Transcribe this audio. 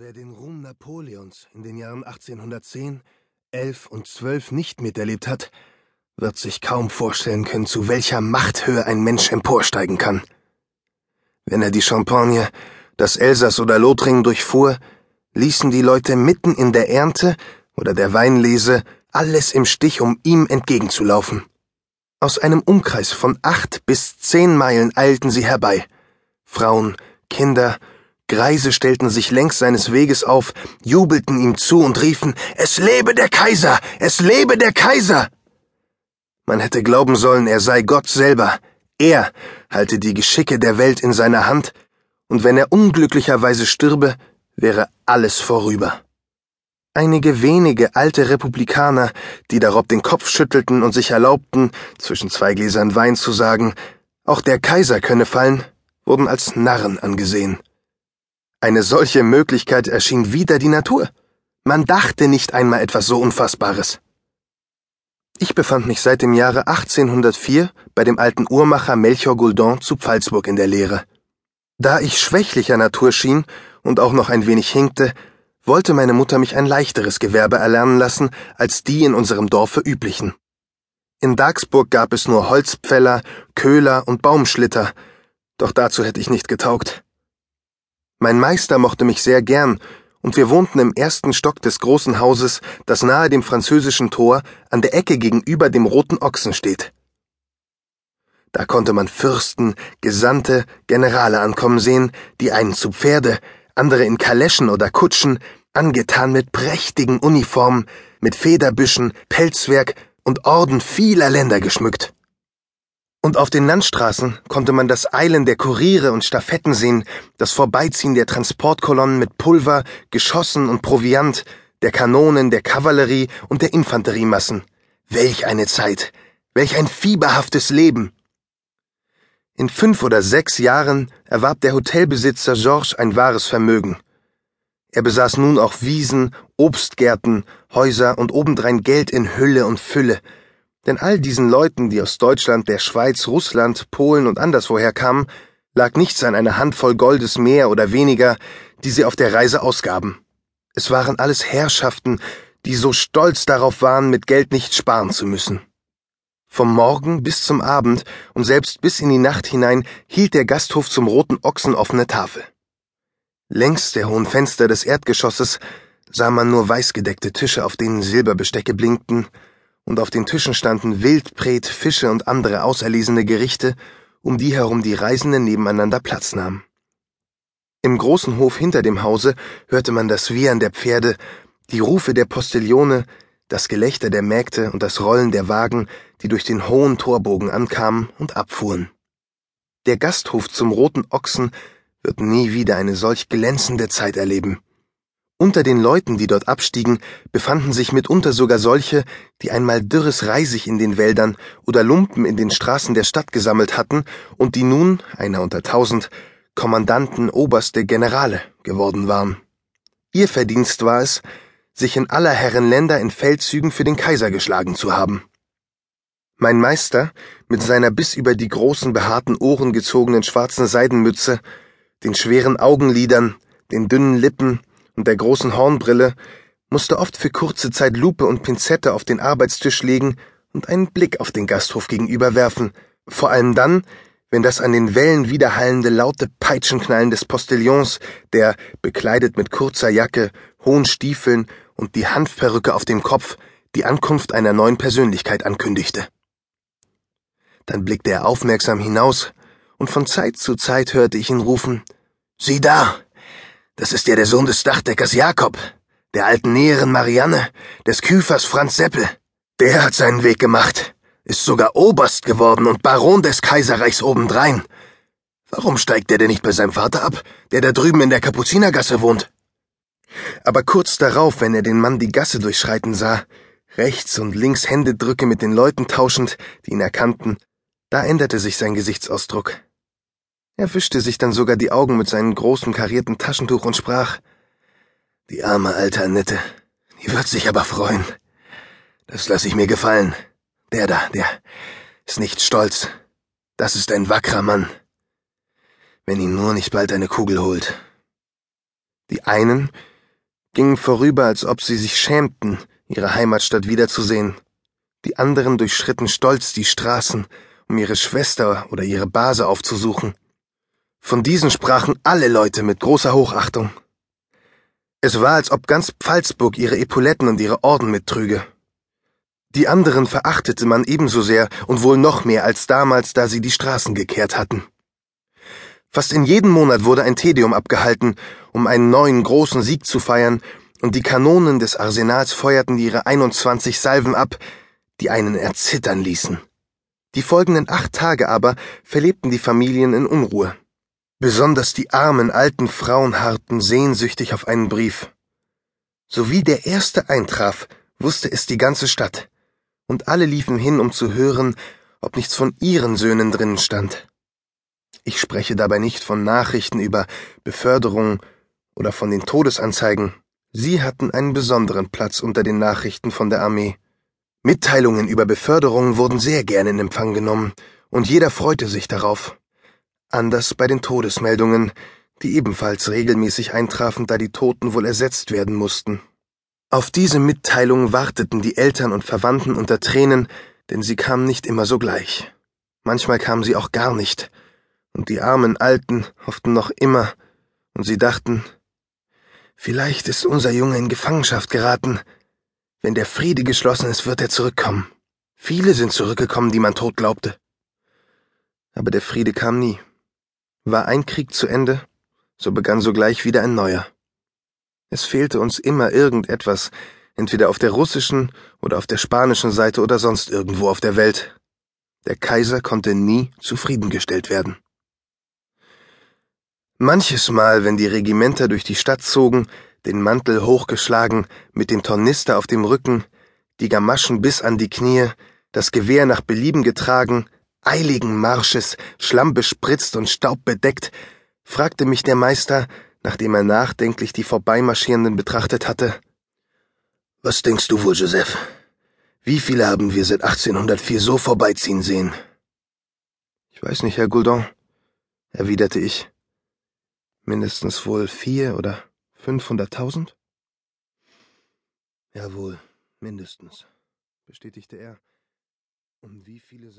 Wer den Ruhm Napoleons in den Jahren 1810, 11 und 12 nicht miterlebt hat, wird sich kaum vorstellen können, zu welcher Machthöhe ein Mensch emporsteigen kann. Wenn er die Champagne, das Elsass oder Lothringen durchfuhr, ließen die Leute mitten in der Ernte oder der Weinlese alles im Stich, um ihm entgegenzulaufen. Aus einem Umkreis von acht bis zehn Meilen eilten sie herbei. Frauen, Kinder, Greise stellten sich längs seines Weges auf, jubelten ihm zu und riefen Es lebe der Kaiser. Es lebe der Kaiser. Man hätte glauben sollen, er sei Gott selber. Er halte die Geschicke der Welt in seiner Hand, und wenn er unglücklicherweise stürbe, wäre alles vorüber. Einige wenige alte Republikaner, die darob den Kopf schüttelten und sich erlaubten, zwischen zwei Gläsern Wein zu sagen, auch der Kaiser könne fallen, wurden als Narren angesehen. Eine solche Möglichkeit erschien wider die Natur. Man dachte nicht einmal etwas so Unfassbares. Ich befand mich seit dem Jahre 1804 bei dem alten Uhrmacher Melchior Gouldon zu Pfalzburg in der Lehre. Da ich schwächlicher Natur schien und auch noch ein wenig hinkte, wollte meine Mutter mich ein leichteres Gewerbe erlernen lassen als die in unserem Dorfe üblichen. In Dagsburg gab es nur Holzpfäller, Köhler und Baumschlitter, doch dazu hätte ich nicht getaugt. Mein Meister mochte mich sehr gern, und wir wohnten im ersten Stock des großen Hauses, das nahe dem französischen Tor an der Ecke gegenüber dem Roten Ochsen steht. Da konnte man Fürsten, Gesandte, Generale ankommen sehen, die einen zu Pferde, andere in Kaleschen oder Kutschen, angetan mit prächtigen Uniformen, mit Federbüschen, Pelzwerk und Orden vieler Länder geschmückt. Und auf den Landstraßen konnte man das Eilen der Kuriere und Stafetten sehen, das Vorbeiziehen der Transportkolonnen mit Pulver, Geschossen und Proviant, der Kanonen, der Kavallerie und der Infanteriemassen. Welch eine Zeit! Welch ein fieberhaftes Leben! In fünf oder sechs Jahren erwarb der Hotelbesitzer Georges ein wahres Vermögen. Er besaß nun auch Wiesen, Obstgärten, Häuser und obendrein Geld in Hülle und Fülle, denn all diesen Leuten, die aus Deutschland, der Schweiz, Russland, Polen und anderswoher kamen, lag nichts an einer Handvoll Goldes mehr oder weniger, die sie auf der Reise ausgaben. Es waren alles Herrschaften, die so stolz darauf waren, mit Geld nicht sparen zu müssen. Vom Morgen bis zum Abend und selbst bis in die Nacht hinein hielt der Gasthof zum Roten Ochsen offene Tafel. Längs der hohen Fenster des Erdgeschosses sah man nur weißgedeckte Tische, auf denen Silberbestecke blinkten, und auf den Tischen standen Wildbret, Fische und andere auserlesene Gerichte, um die herum die Reisenden nebeneinander Platz nahmen. Im großen Hof hinter dem Hause hörte man das Wiehern der Pferde, die Rufe der Postillone, das Gelächter der Mägde und das Rollen der Wagen, die durch den hohen Torbogen ankamen und abfuhren. Der Gasthof zum Roten Ochsen wird nie wieder eine solch glänzende Zeit erleben. Unter den Leuten, die dort abstiegen, befanden sich mitunter sogar solche, die einmal dürres Reisig in den Wäldern oder Lumpen in den Straßen der Stadt gesammelt hatten und die nun, einer unter tausend, Kommandanten, Oberste, Generale geworden waren. Ihr Verdienst war es, sich in aller Herren Länder in Feldzügen für den Kaiser geschlagen zu haben. Mein Meister, mit seiner bis über die großen behaarten Ohren gezogenen schwarzen Seidenmütze, den schweren Augenlidern, den dünnen Lippen, und der großen Hornbrille, musste oft für kurze Zeit Lupe und Pinzette auf den Arbeitstisch legen und einen Blick auf den Gasthof gegenüber werfen, vor allem dann, wenn das an den Wellen widerhallende laute Peitschenknallen des Postillons, der, bekleidet mit kurzer Jacke, hohen Stiefeln und die Hanfperücke auf dem Kopf, die Ankunft einer neuen Persönlichkeit ankündigte. Dann blickte er aufmerksam hinaus, und von Zeit zu Zeit hörte ich ihn rufen Sieh da. Das ist ja der Sohn des Dachdeckers Jakob, der alten Näherin Marianne, des Küfers Franz Seppel. Der hat seinen Weg gemacht, ist sogar Oberst geworden und Baron des Kaiserreichs obendrein. Warum steigt er denn nicht bei seinem Vater ab, der da drüben in der Kapuzinergasse wohnt? Aber kurz darauf, wenn er den Mann die Gasse durchschreiten sah, rechts und links Händedrücke mit den Leuten tauschend, die ihn erkannten, da änderte sich sein Gesichtsausdruck. Er wischte sich dann sogar die Augen mit seinem großen karierten Taschentuch und sprach Die arme alte Annette, die wird sich aber freuen. Das lass ich mir gefallen. Der da, der ist nicht stolz. Das ist ein wackerer Mann. Wenn ihn nur nicht bald eine Kugel holt. Die einen gingen vorüber, als ob sie sich schämten, ihre Heimatstadt wiederzusehen. Die anderen durchschritten stolz die Straßen, um ihre Schwester oder ihre Base aufzusuchen. Von diesen sprachen alle Leute mit großer Hochachtung. Es war, als ob ganz Pfalzburg ihre Epauletten und ihre Orden mittrüge. Die anderen verachtete man ebenso sehr und wohl noch mehr als damals, da sie die Straßen gekehrt hatten. Fast in jedem Monat wurde ein Tedeum abgehalten, um einen neuen großen Sieg zu feiern, und die Kanonen des Arsenals feuerten ihre 21 Salven ab, die einen erzittern ließen. Die folgenden acht Tage aber verlebten die Familien in Unruhe. Besonders die armen alten Frauen harrten sehnsüchtig auf einen Brief. Sowie der erste eintraf, wusste es die ganze Stadt, und alle liefen hin, um zu hören, ob nichts von ihren Söhnen drinnen stand. Ich spreche dabei nicht von Nachrichten über Beförderung oder von den Todesanzeigen. Sie hatten einen besonderen Platz unter den Nachrichten von der Armee. Mitteilungen über Beförderungen wurden sehr gern in Empfang genommen, und jeder freute sich darauf. Anders bei den Todesmeldungen, die ebenfalls regelmäßig eintrafen, da die Toten wohl ersetzt werden mussten. Auf diese Mitteilung warteten die Eltern und Verwandten unter Tränen, denn sie kamen nicht immer sogleich. Manchmal kamen sie auch gar nicht, und die armen Alten hofften noch immer, und sie dachten, vielleicht ist unser Junge in Gefangenschaft geraten. Wenn der Friede geschlossen ist, wird er zurückkommen. Viele sind zurückgekommen, die man tot glaubte. Aber der Friede kam nie. War ein Krieg zu Ende, so begann sogleich wieder ein neuer. Es fehlte uns immer irgendetwas, entweder auf der russischen oder auf der spanischen Seite oder sonst irgendwo auf der Welt. Der Kaiser konnte nie zufriedengestellt werden. Manches Mal, wenn die Regimenter durch die Stadt zogen, den Mantel hochgeschlagen, mit dem Tornister auf dem Rücken, die Gamaschen bis an die Knie, das Gewehr nach Belieben getragen, eiligen Marsches, schlammbespritzt und staubbedeckt, fragte mich der Meister, nachdem er nachdenklich die Vorbeimarschierenden betrachtet hatte. Was denkst du wohl, Joseph? Wie viele haben wir seit 1804 so vorbeiziehen sehen? Ich weiß nicht, Herr Gourdon, erwiderte ich. Mindestens wohl vier oder fünfhunderttausend? Jawohl, mindestens, bestätigte er. Um wie viele